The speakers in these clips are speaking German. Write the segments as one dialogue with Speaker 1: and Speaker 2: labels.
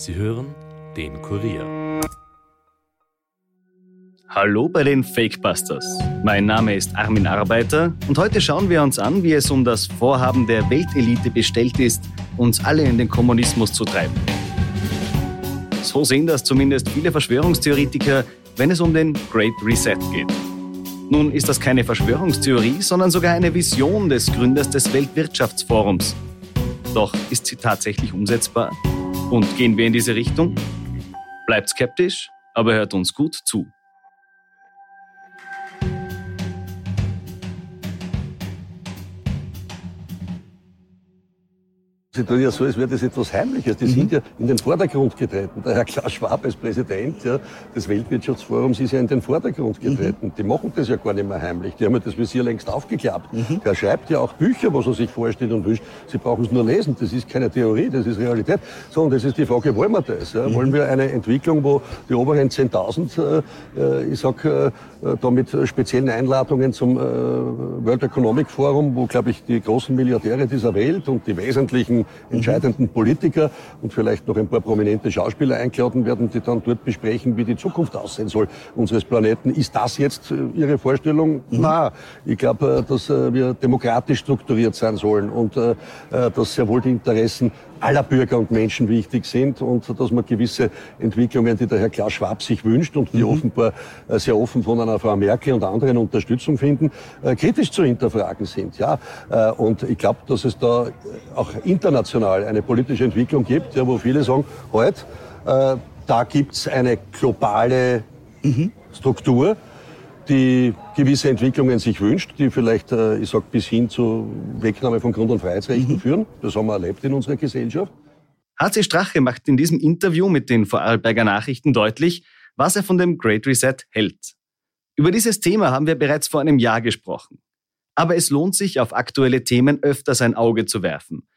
Speaker 1: Sie hören den Kurier.
Speaker 2: Hallo bei den Fakebusters. Mein Name ist Armin Arbeiter und heute schauen wir uns an, wie es um das Vorhaben der Weltelite bestellt ist, uns alle in den Kommunismus zu treiben. So sehen das zumindest viele Verschwörungstheoretiker, wenn es um den Great Reset geht. Nun ist das keine Verschwörungstheorie, sondern sogar eine Vision des Gründers des Weltwirtschaftsforums. Doch ist sie tatsächlich umsetzbar? Und gehen wir in diese Richtung? Bleibt skeptisch, aber hört uns gut zu.
Speaker 3: Sie tun ja so, als wäre das etwas Heimliches. Die mhm. sind ja in den Vordergrund getreten. Der Herr Klaus Schwab als Präsident ja, des Weltwirtschaftsforums ist ja in den Vordergrund mhm. getreten. Mhm. Die machen das ja gar nicht mehr heimlich. Die haben ja das Visier längst aufgeklappt. Mhm. Der schreibt ja auch Bücher, was er sich vorstellt und wünscht. Sie brauchen es nur lesen. Das ist keine Theorie, das ist Realität. So, und das ist die Frage, wollen wir das? Ja? Mhm. Wollen wir eine Entwicklung, wo die oberen 10.000, äh, ich sag, äh, da mit speziellen Einladungen zum äh, World Economic Forum, wo, glaube ich, die großen Milliardäre dieser Welt und die wesentlichen entscheidenden Politiker und vielleicht noch ein paar prominente Schauspieler eingeladen werden, die dann dort besprechen, wie die Zukunft aussehen soll unseres Planeten. Ist das jetzt äh, Ihre Vorstellung? Mhm. Na, ich glaube, äh, dass äh, wir demokratisch strukturiert sein sollen und dass sehr wohl die Interessen aller Bürger und Menschen wichtig sind und dass man gewisse Entwicklungen, die der Herr Klaus Schwab sich wünscht und die mhm. offenbar sehr offen von einer Frau Merkel und anderen Unterstützung finden, kritisch zu hinterfragen sind. Ja, und ich glaube, dass es da auch international eine politische Entwicklung gibt, ja, wo viele sagen, halt, äh, da gibt's eine globale mhm. Struktur, die gewisse Entwicklungen sich wünscht, die vielleicht, äh, ich sag, bis hin zu Wegnahme von Grund- und Freiheitsrechten mhm. führen. Das haben wir erlebt in unserer Gesellschaft.
Speaker 2: HC Strache macht in diesem Interview mit den Vorarlberger Nachrichten deutlich, was er von dem Great Reset hält. Über dieses Thema haben wir bereits vor einem Jahr gesprochen. Aber es lohnt sich, auf aktuelle Themen öfter sein Auge zu werfen.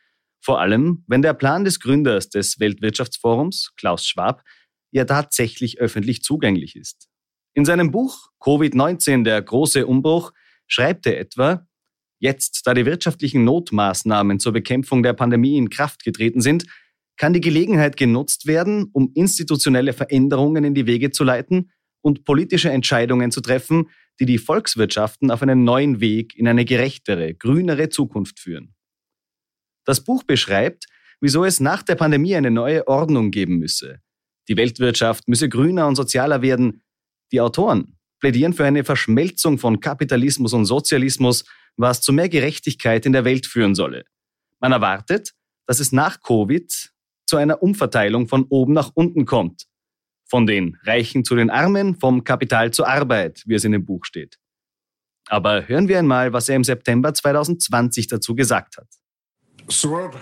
Speaker 2: Vor allem, wenn der Plan des Gründers des Weltwirtschaftsforums, Klaus Schwab, ja tatsächlich öffentlich zugänglich ist. In seinem Buch Covid-19, der große Umbruch, schreibt er etwa, jetzt, da die wirtschaftlichen Notmaßnahmen zur Bekämpfung der Pandemie in Kraft getreten sind, kann die Gelegenheit genutzt werden, um institutionelle Veränderungen in die Wege zu leiten und politische Entscheidungen zu treffen, die die Volkswirtschaften auf einen neuen Weg in eine gerechtere, grünere Zukunft führen. Das Buch beschreibt, wieso es nach der Pandemie eine neue Ordnung geben müsse. Die Weltwirtschaft müsse grüner und sozialer werden, die Autoren plädieren für eine Verschmelzung von Kapitalismus und Sozialismus, was zu mehr Gerechtigkeit in der Welt führen solle. Man erwartet, dass es nach Covid zu einer Umverteilung von oben nach unten kommt. Von den Reichen zu den Armen, vom Kapital zur Arbeit, wie es in dem Buch steht. Aber hören wir einmal, was er im September 2020 dazu gesagt hat.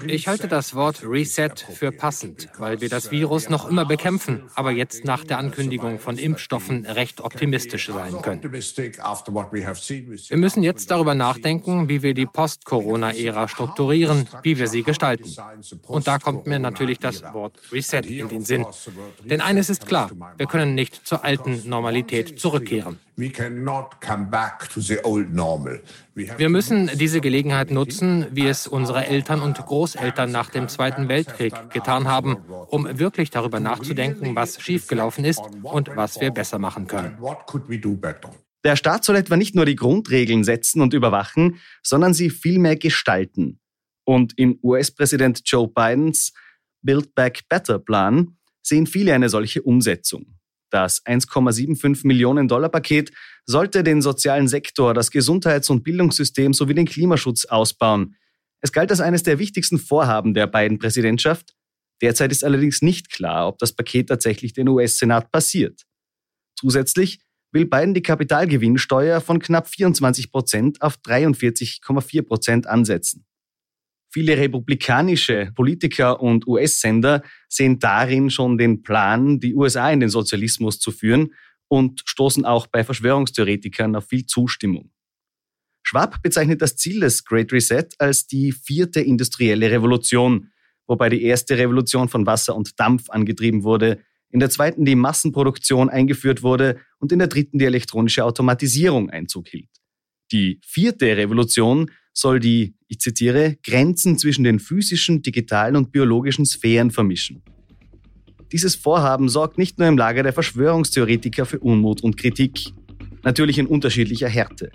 Speaker 4: Ich halte das Wort Reset für passend, weil wir das Virus noch immer bekämpfen, aber jetzt nach der Ankündigung von Impfstoffen recht optimistisch sein können. Wir müssen jetzt darüber nachdenken, wie wir die Post-Corona-Ära strukturieren, wie wir sie gestalten. Und da kommt mir natürlich das Wort Reset in den Sinn. Denn eines ist klar, wir können nicht zur alten Normalität zurückkehren. Wir müssen diese Gelegenheit nutzen, wie es unsere Eltern und Großeltern nach dem Zweiten Weltkrieg getan haben, um wirklich darüber nachzudenken, was schiefgelaufen ist und was wir besser machen können.
Speaker 2: Der Staat soll etwa nicht nur die Grundregeln setzen und überwachen, sondern sie vielmehr gestalten. Und in US-Präsident Joe Bidens Build Back Better Plan sehen viele eine solche Umsetzung. Das 1,75 Millionen Dollar Paket sollte den sozialen Sektor, das Gesundheits- und Bildungssystem sowie den Klimaschutz ausbauen. Es galt als eines der wichtigsten Vorhaben der beiden Präsidentschaft. Derzeit ist allerdings nicht klar, ob das Paket tatsächlich den US-Senat passiert. Zusätzlich will Biden die Kapitalgewinnsteuer von knapp 24 Prozent auf 43,4 Prozent ansetzen. Viele republikanische Politiker und US-Sender sehen darin schon den Plan, die USA in den Sozialismus zu führen und stoßen auch bei Verschwörungstheoretikern auf viel Zustimmung. Schwab bezeichnet das Ziel des Great Reset als die vierte industrielle Revolution, wobei die erste Revolution von Wasser und Dampf angetrieben wurde, in der zweiten die Massenproduktion eingeführt wurde und in der dritten die elektronische Automatisierung Einzug hielt. Die vierte Revolution soll die, ich zitiere, Grenzen zwischen den physischen, digitalen und biologischen Sphären vermischen. Dieses Vorhaben sorgt nicht nur im Lager der Verschwörungstheoretiker für Unmut und Kritik, natürlich in unterschiedlicher Härte.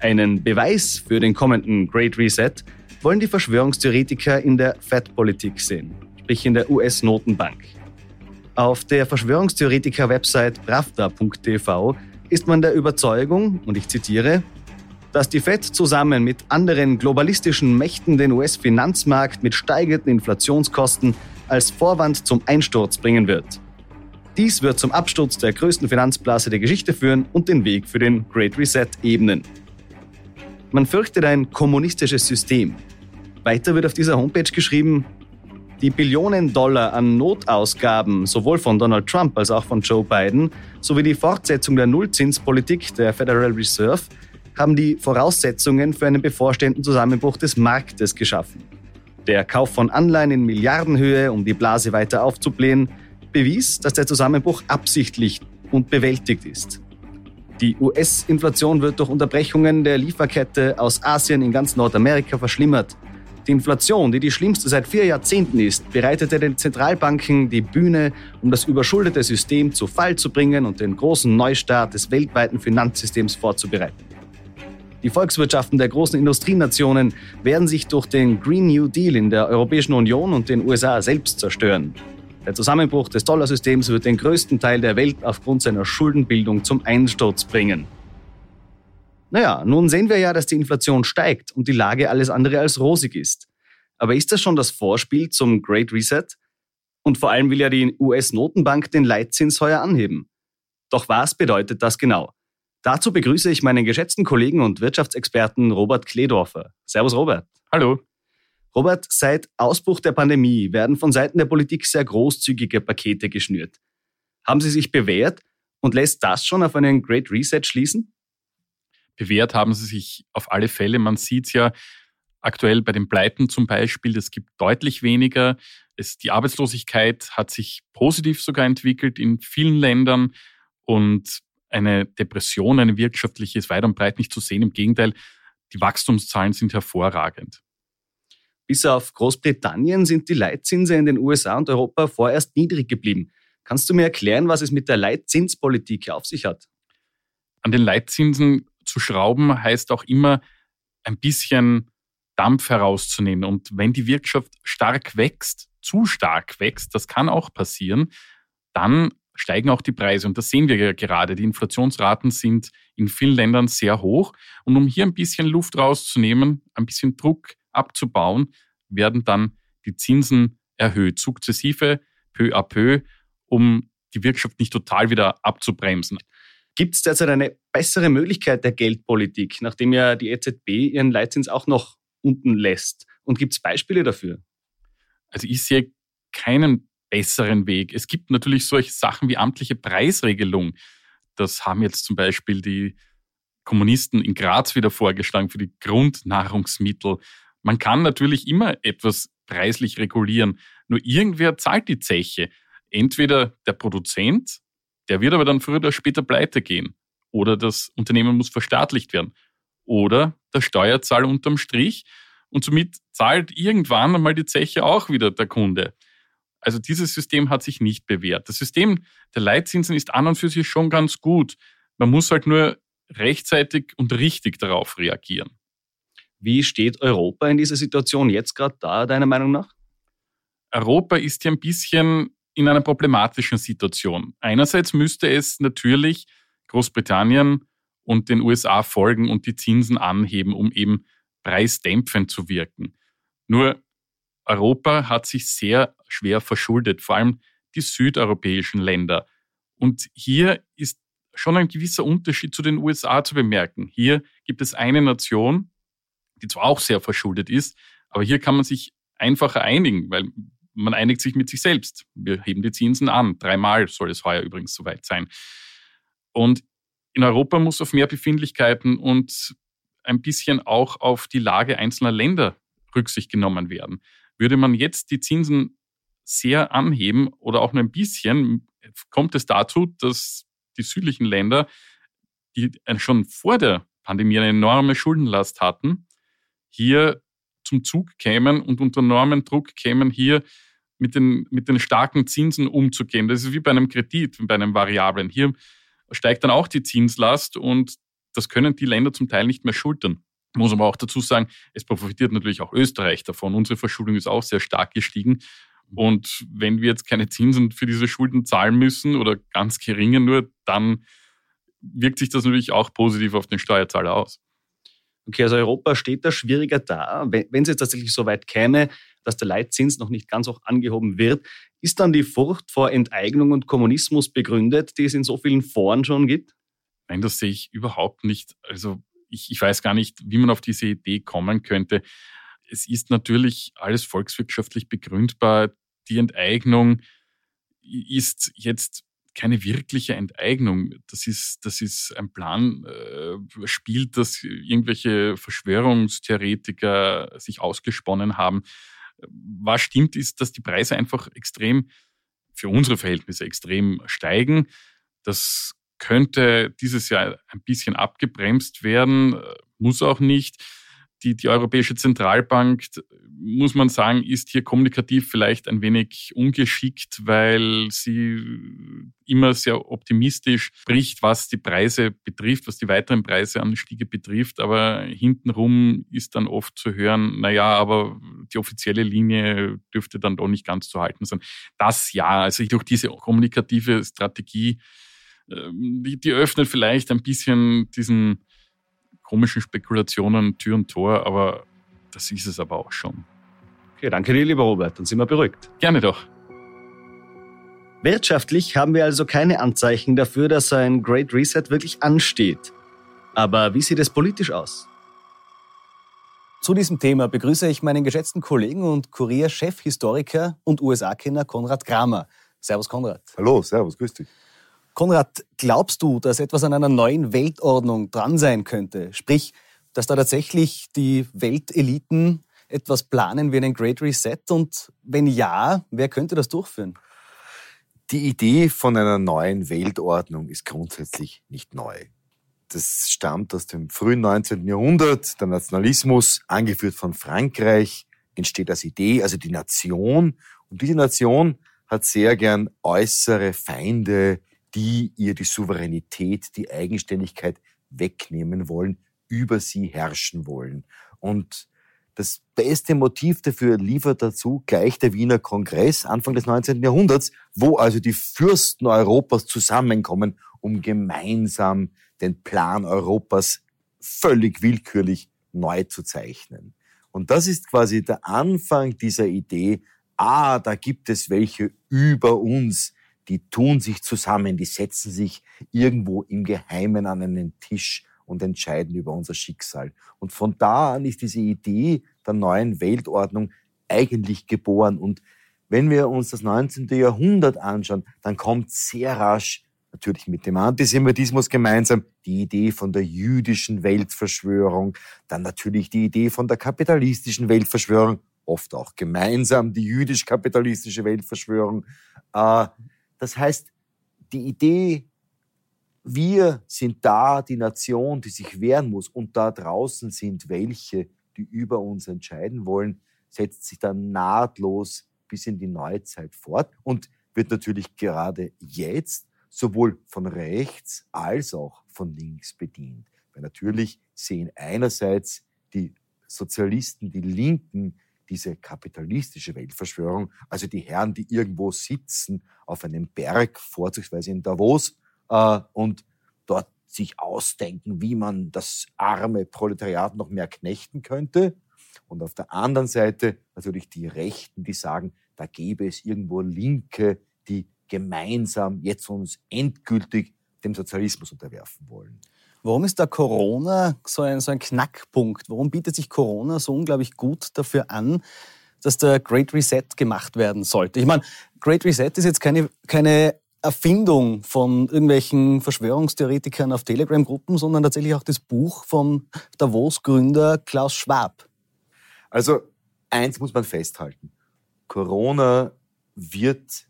Speaker 2: Einen Beweis für den kommenden Great Reset wollen die Verschwörungstheoretiker in der Fed-Politik sehen, sprich in der US-Notenbank. Auf der Verschwörungstheoretiker-Website pravda.tv ist man der Überzeugung, und ich zitiere, dass die Fed zusammen mit anderen globalistischen Mächten den US-Finanzmarkt mit steigenden Inflationskosten als Vorwand zum Einsturz bringen wird. Dies wird zum Absturz der größten Finanzblase der Geschichte führen und den Weg für den Great Reset ebnen. Man fürchtet ein kommunistisches System. Weiter wird auf dieser Homepage geschrieben, die Billionen Dollar an Notausgaben sowohl von Donald Trump als auch von Joe Biden sowie die Fortsetzung der Nullzinspolitik der Federal Reserve haben die Voraussetzungen für einen bevorstehenden Zusammenbruch des Marktes geschaffen. Der Kauf von Anleihen in Milliardenhöhe, um die Blase weiter aufzublähen, bewies, dass der Zusammenbruch absichtlich und bewältigt ist. Die US-Inflation wird durch Unterbrechungen der Lieferkette aus Asien in ganz Nordamerika verschlimmert. Die Inflation, die die schlimmste seit vier Jahrzehnten ist, bereitete den Zentralbanken die Bühne, um das überschuldete System zu Fall zu bringen und den großen Neustart des weltweiten Finanzsystems vorzubereiten. Die Volkswirtschaften der großen Industrienationen werden sich durch den Green New Deal in der Europäischen Union und den USA selbst zerstören. Der Zusammenbruch des Dollarsystems wird den größten Teil der Welt aufgrund seiner Schuldenbildung zum Einsturz bringen. Naja, nun sehen wir ja, dass die Inflation steigt und die Lage alles andere als rosig ist. Aber ist das schon das Vorspiel zum Great Reset? Und vor allem will ja die US-Notenbank den Leitzins heuer anheben. Doch was bedeutet das genau? Dazu begrüße ich meinen geschätzten Kollegen und Wirtschaftsexperten Robert Kledorfer. Servus, Robert.
Speaker 5: Hallo.
Speaker 2: Robert, seit Ausbruch der Pandemie werden von Seiten der Politik sehr großzügige Pakete geschnürt. Haben sie sich bewährt und lässt das schon auf einen Great Reset schließen?
Speaker 5: Bewährt haben sie sich auf alle Fälle. Man sieht es ja aktuell bei den Pleiten zum Beispiel, es gibt deutlich weniger. Es, die Arbeitslosigkeit hat sich positiv sogar entwickelt in vielen Ländern und eine Depression, eine wirtschaftliche ist weit und breit nicht zu sehen. Im Gegenteil, die Wachstumszahlen sind hervorragend.
Speaker 2: Bis auf Großbritannien sind die Leitzinse in den USA und Europa vorerst niedrig geblieben. Kannst du mir erklären, was es mit der Leitzinspolitik auf sich hat?
Speaker 5: An den Leitzinsen zu schrauben heißt auch immer ein bisschen Dampf herauszunehmen. Und wenn die Wirtschaft stark wächst, zu stark wächst, das kann auch passieren, dann steigen auch die Preise. Und das sehen wir ja gerade. Die Inflationsraten sind in vielen Ländern sehr hoch. Und um hier ein bisschen Luft rauszunehmen, ein bisschen Druck abzubauen, werden dann die Zinsen erhöht, sukzessive, peu à peu, um die Wirtschaft nicht total wieder abzubremsen.
Speaker 2: Gibt es derzeit eine bessere Möglichkeit der Geldpolitik, nachdem ja die EZB ihren Leitzins auch noch unten lässt? Und gibt es Beispiele dafür?
Speaker 5: Also ich sehe keinen besseren Weg. Es gibt natürlich solche Sachen wie amtliche Preisregelung. Das haben jetzt zum Beispiel die Kommunisten in Graz wieder vorgeschlagen für die Grundnahrungsmittel. Man kann natürlich immer etwas preislich regulieren, nur irgendwer zahlt die Zeche. Entweder der Produzent, der wird aber dann früher oder später pleite gehen, oder das Unternehmen muss verstaatlicht werden, oder der Steuerzahler unterm Strich und somit zahlt irgendwann einmal die Zeche auch wieder der Kunde. Also dieses System hat sich nicht bewährt. Das System der Leitzinsen ist an und für sich schon ganz gut. Man muss halt nur rechtzeitig und richtig darauf reagieren.
Speaker 2: Wie steht Europa in dieser Situation jetzt gerade da, deiner Meinung nach?
Speaker 5: Europa ist hier ein bisschen in einer problematischen Situation. Einerseits müsste es natürlich Großbritannien und den USA folgen und die Zinsen anheben, um eben preisdämpfend zu wirken. Nur Europa hat sich sehr schwer verschuldet, vor allem die südeuropäischen Länder. Und hier ist schon ein gewisser Unterschied zu den USA zu bemerken. Hier gibt es eine Nation, die zwar auch sehr verschuldet ist, aber hier kann man sich einfacher einigen, weil man einigt sich mit sich selbst. Wir heben die Zinsen an. Dreimal soll es heuer übrigens soweit sein. Und in Europa muss auf mehr Befindlichkeiten und ein bisschen auch auf die Lage einzelner Länder Rücksicht genommen werden. Würde man jetzt die Zinsen sehr anheben oder auch nur ein bisschen, kommt es dazu, dass die südlichen Länder, die schon vor der Pandemie eine enorme Schuldenlast hatten, hier zum Zug kämen und unter enormen Druck kämen, hier mit den, mit den starken Zinsen umzugehen. Das ist wie bei einem Kredit, bei einem Variablen. Hier steigt dann auch die Zinslast und das können die Länder zum Teil nicht mehr schultern. Muss aber auch dazu sagen, es profitiert natürlich auch Österreich davon. Unsere Verschuldung ist auch sehr stark gestiegen. Und wenn wir jetzt keine Zinsen für diese Schulden zahlen müssen oder ganz geringe nur, dann wirkt sich das natürlich auch positiv auf den Steuerzahler aus.
Speaker 2: Okay, also Europa steht da schwieriger da. Wenn es jetzt tatsächlich so weit käme, dass der Leitzins noch nicht ganz hoch angehoben wird, ist dann die Furcht vor Enteignung und Kommunismus begründet, die es in so vielen Foren schon gibt?
Speaker 5: Nein, das sehe ich überhaupt nicht. Also ich, ich weiß gar nicht, wie man auf diese Idee kommen könnte. Es ist natürlich alles volkswirtschaftlich begründbar. Die Enteignung ist jetzt keine wirkliche Enteignung. Das ist, das ist ein Plan, äh, spielt, das irgendwelche Verschwörungstheoretiker sich ausgesponnen haben. Was stimmt, ist, dass die Preise einfach extrem, für unsere Verhältnisse extrem steigen. Das könnte dieses Jahr ein bisschen abgebremst werden, muss auch nicht die, die Europäische Zentralbank, muss man sagen, ist hier kommunikativ vielleicht ein wenig ungeschickt, weil sie immer sehr optimistisch spricht, was die Preise betrifft, was die weiteren Preiseanstiege betrifft. Aber hintenrum ist dann oft zu hören, na ja, aber die offizielle Linie dürfte dann doch nicht ganz zu halten sein. Das ja, also durch diese kommunikative Strategie, die, die öffnet vielleicht ein bisschen diesen komischen Spekulationen Tür und Tor, aber das ist es aber auch schon.
Speaker 2: Okay, danke dir, lieber Robert. Dann sind wir beruhigt.
Speaker 5: Gerne doch.
Speaker 2: Wirtschaftlich haben wir also keine Anzeichen dafür, dass ein Great Reset wirklich ansteht. Aber wie sieht es politisch aus? Zu diesem Thema begrüße ich meinen geschätzten Kollegen und Kurier-Chefhistoriker und USA-Kenner Konrad Kramer. Servus, Konrad.
Speaker 6: Hallo, servus, grüß dich.
Speaker 2: Konrad, glaubst du, dass etwas an einer neuen Weltordnung dran sein könnte? Sprich, dass da tatsächlich die Welteliten etwas planen wie einen Great Reset? Und wenn ja, wer könnte das durchführen?
Speaker 6: Die Idee von einer neuen Weltordnung ist grundsätzlich nicht neu. Das stammt aus dem frühen 19. Jahrhundert. Der Nationalismus, angeführt von Frankreich, entsteht als Idee, also die Nation. Und diese Nation hat sehr gern äußere Feinde, die ihr die Souveränität, die Eigenständigkeit wegnehmen wollen, über sie herrschen wollen. Und das beste Motiv dafür liefert dazu gleich der Wiener Kongress Anfang des 19. Jahrhunderts, wo also die Fürsten Europas zusammenkommen, um gemeinsam den Plan Europas völlig willkürlich neu zu zeichnen. Und das ist quasi der Anfang dieser Idee, ah, da gibt es welche über uns, die tun sich zusammen, die setzen sich irgendwo im Geheimen an einen Tisch und entscheiden über unser Schicksal. Und von da an ist diese Idee der neuen Weltordnung eigentlich geboren. Und wenn wir uns das 19. Jahrhundert anschauen, dann kommt sehr rasch, natürlich mit dem Antisemitismus gemeinsam, die Idee von der jüdischen Weltverschwörung, dann natürlich die Idee von der kapitalistischen Weltverschwörung, oft auch gemeinsam die jüdisch-kapitalistische Weltverschwörung. Äh, das heißt, die Idee, wir sind da die Nation, die sich wehren muss und da draußen sind welche, die über uns entscheiden wollen, setzt sich dann nahtlos bis in die Neuzeit fort und wird natürlich gerade jetzt sowohl von rechts als auch von links bedient. Weil natürlich sehen einerseits die Sozialisten, die Linken diese kapitalistische Weltverschwörung, also die Herren, die irgendwo sitzen auf einem Berg, vorzugsweise in Davos, äh, und dort sich ausdenken, wie man das arme Proletariat noch mehr knechten könnte. Und auf der anderen Seite natürlich die Rechten, die sagen, da gäbe es irgendwo Linke, die gemeinsam jetzt uns endgültig dem Sozialismus unterwerfen wollen.
Speaker 2: Warum ist da Corona so ein, so ein Knackpunkt? Warum bietet sich Corona so unglaublich gut dafür an, dass der Great Reset gemacht werden sollte? Ich meine, Great Reset ist jetzt keine, keine Erfindung von irgendwelchen Verschwörungstheoretikern auf Telegram-Gruppen, sondern tatsächlich auch das Buch vom Davos-Gründer Klaus Schwab.
Speaker 6: Also eins muss man festhalten. Corona wird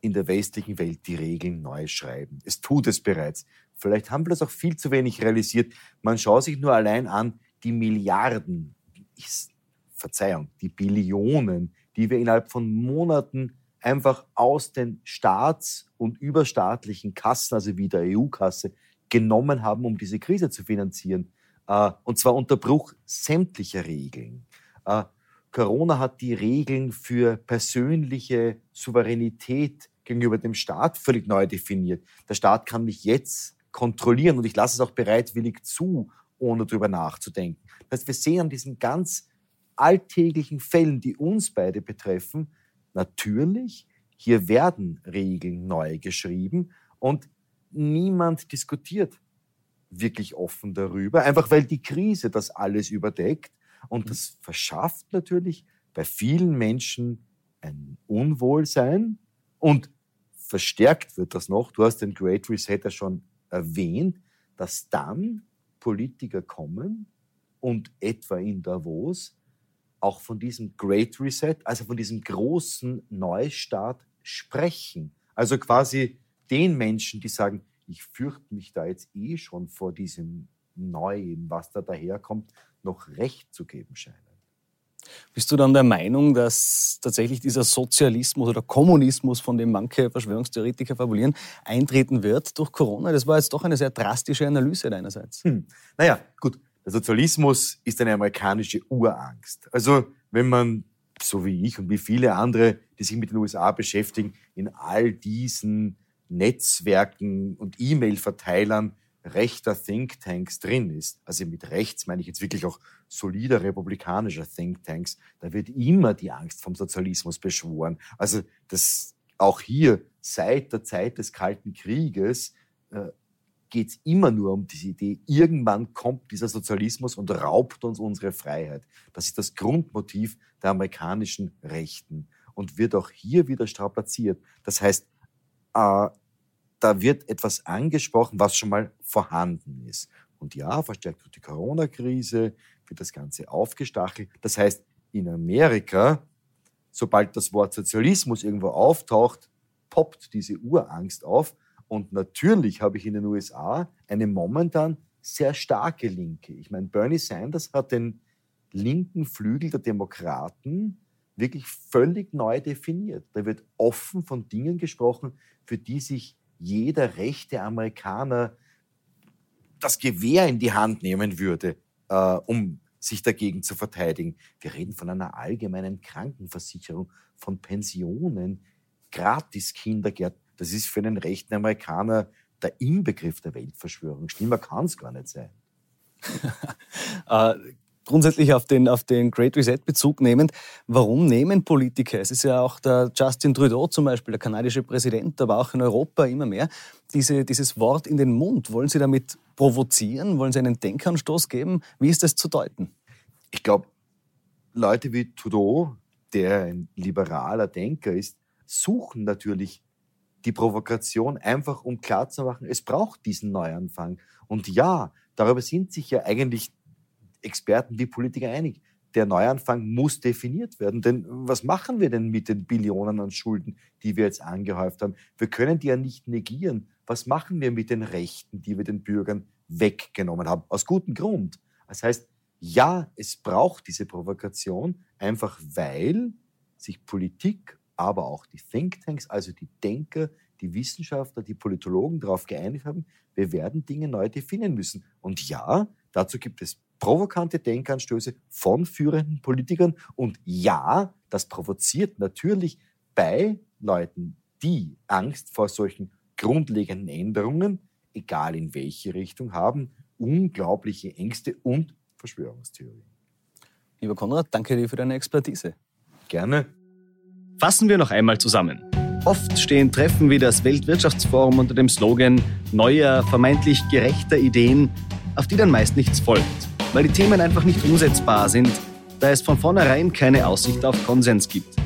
Speaker 6: in der westlichen Welt die Regeln neu schreiben. Es tut es bereits. Vielleicht haben wir das auch viel zu wenig realisiert. Man schaut sich nur allein an, die Milliarden, Verzeihung, die Billionen, die wir innerhalb von Monaten einfach aus den staats- und überstaatlichen Kassen, also wie der EU-Kasse, genommen haben, um diese Krise zu finanzieren. Äh, und zwar unter Bruch sämtlicher Regeln. Äh, Corona hat die Regeln für persönliche Souveränität gegenüber dem Staat völlig neu definiert. Der Staat kann mich jetzt kontrollieren und ich lasse es auch bereitwillig zu, ohne darüber nachzudenken. Das heißt, wir sehen an diesen ganz alltäglichen Fällen, die uns beide betreffen, natürlich, hier werden Regeln neu geschrieben und niemand diskutiert wirklich offen darüber, einfach weil die Krise das alles überdeckt und das verschafft natürlich bei vielen Menschen ein Unwohlsein und verstärkt wird das noch. Du hast den Great Reset ja schon erwähnt, dass dann Politiker kommen und etwa in Davos auch von diesem Great Reset, also von diesem großen Neustart sprechen. Also quasi den Menschen, die sagen, ich fürchte mich da jetzt eh schon vor diesem Neuen, was da daherkommt, noch recht zu geben scheinen.
Speaker 2: Bist du dann der Meinung, dass tatsächlich dieser Sozialismus oder Kommunismus, von dem manche Verschwörungstheoretiker fabulieren, eintreten wird durch Corona? Das war jetzt doch eine sehr drastische Analyse deinerseits. Hm.
Speaker 6: Naja, gut. Der Sozialismus ist eine amerikanische Urangst. Also wenn man, so wie ich und wie viele andere, die sich mit den USA beschäftigen, in all diesen Netzwerken und E-Mail-Verteilern rechter Thinktanks drin ist, also mit rechts meine ich jetzt wirklich auch solider republikanischer Thinktanks, da wird immer die Angst vom Sozialismus beschworen. Also das auch hier seit der Zeit des Kalten Krieges äh, geht es immer nur um diese Idee, irgendwann kommt dieser Sozialismus und raubt uns unsere Freiheit. Das ist das Grundmotiv der amerikanischen Rechten und wird auch hier wieder strapaziert. Das heißt, äh, da wird etwas angesprochen, was schon mal vorhanden ist. Und ja, verstärkt durch die Corona-Krise wird das Ganze aufgestachelt. Das heißt, in Amerika, sobald das Wort Sozialismus irgendwo auftaucht, poppt diese Urangst auf. Und natürlich habe ich in den USA eine momentan sehr starke Linke. Ich meine, Bernie Sanders hat den linken Flügel der Demokraten wirklich völlig neu definiert. Da wird offen von Dingen gesprochen, für die sich jeder rechte Amerikaner das Gewehr in die Hand nehmen würde, äh, um sich dagegen zu verteidigen. Wir reden von einer allgemeinen Krankenversicherung, von Pensionen, gratis Kindergärten. Das ist für einen rechten Amerikaner der Inbegriff der Weltverschwörung. Schlimmer kann es gar nicht sein.
Speaker 2: äh, grundsätzlich auf den, auf den Great Reset Bezug nehmend, warum nehmen Politiker, es ist ja auch der Justin Trudeau zum Beispiel, der kanadische Präsident, aber auch in Europa immer mehr, diese, dieses Wort in den Mund? Wollen Sie damit provozieren? Wollen Sie einen Denkanstoß geben? Wie ist das zu deuten?
Speaker 6: Ich glaube, Leute wie Trudeau, der ein liberaler Denker ist, suchen natürlich die Provokation einfach, um klarzumachen, es braucht diesen Neuanfang. Und ja, darüber sind sich ja eigentlich Experten wie Politiker einig. Der Neuanfang muss definiert werden. Denn was machen wir denn mit den Billionen an Schulden, die wir jetzt angehäuft haben? Wir können die ja nicht negieren. Was machen wir mit den Rechten, die wir den Bürgern weggenommen haben? Aus gutem Grund. Das heißt, ja, es braucht diese Provokation, einfach weil sich Politik, aber auch die Thinktanks, also die Denker, die Wissenschaftler, die Politologen darauf geeinigt haben, wir werden Dinge neu definieren müssen. Und ja, dazu gibt es provokante Denkanstöße von führenden Politikern. Und ja, das provoziert natürlich bei Leuten, die Angst vor solchen grundlegenden Änderungen, egal in welche Richtung haben, unglaubliche Ängste und Verschwörungstheorien.
Speaker 2: Lieber Konrad, danke dir für deine Expertise.
Speaker 6: Gerne.
Speaker 2: Fassen wir noch einmal zusammen. Oft stehen Treffen wie das Weltwirtschaftsforum unter dem Slogan neuer, vermeintlich gerechter Ideen, auf die dann meist nichts folgt weil die Themen einfach nicht umsetzbar sind, da es von vornherein keine Aussicht auf Konsens gibt.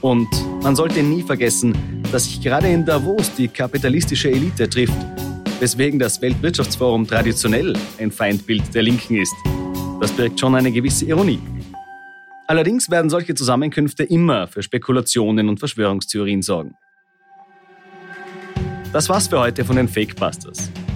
Speaker 2: Und man sollte nie vergessen, dass sich gerade in Davos die kapitalistische Elite trifft, weswegen das Weltwirtschaftsforum traditionell ein Feindbild der Linken ist. Das birgt schon eine gewisse Ironie. Allerdings werden solche Zusammenkünfte immer für Spekulationen und Verschwörungstheorien sorgen. Das war's für heute von den Fakebusters.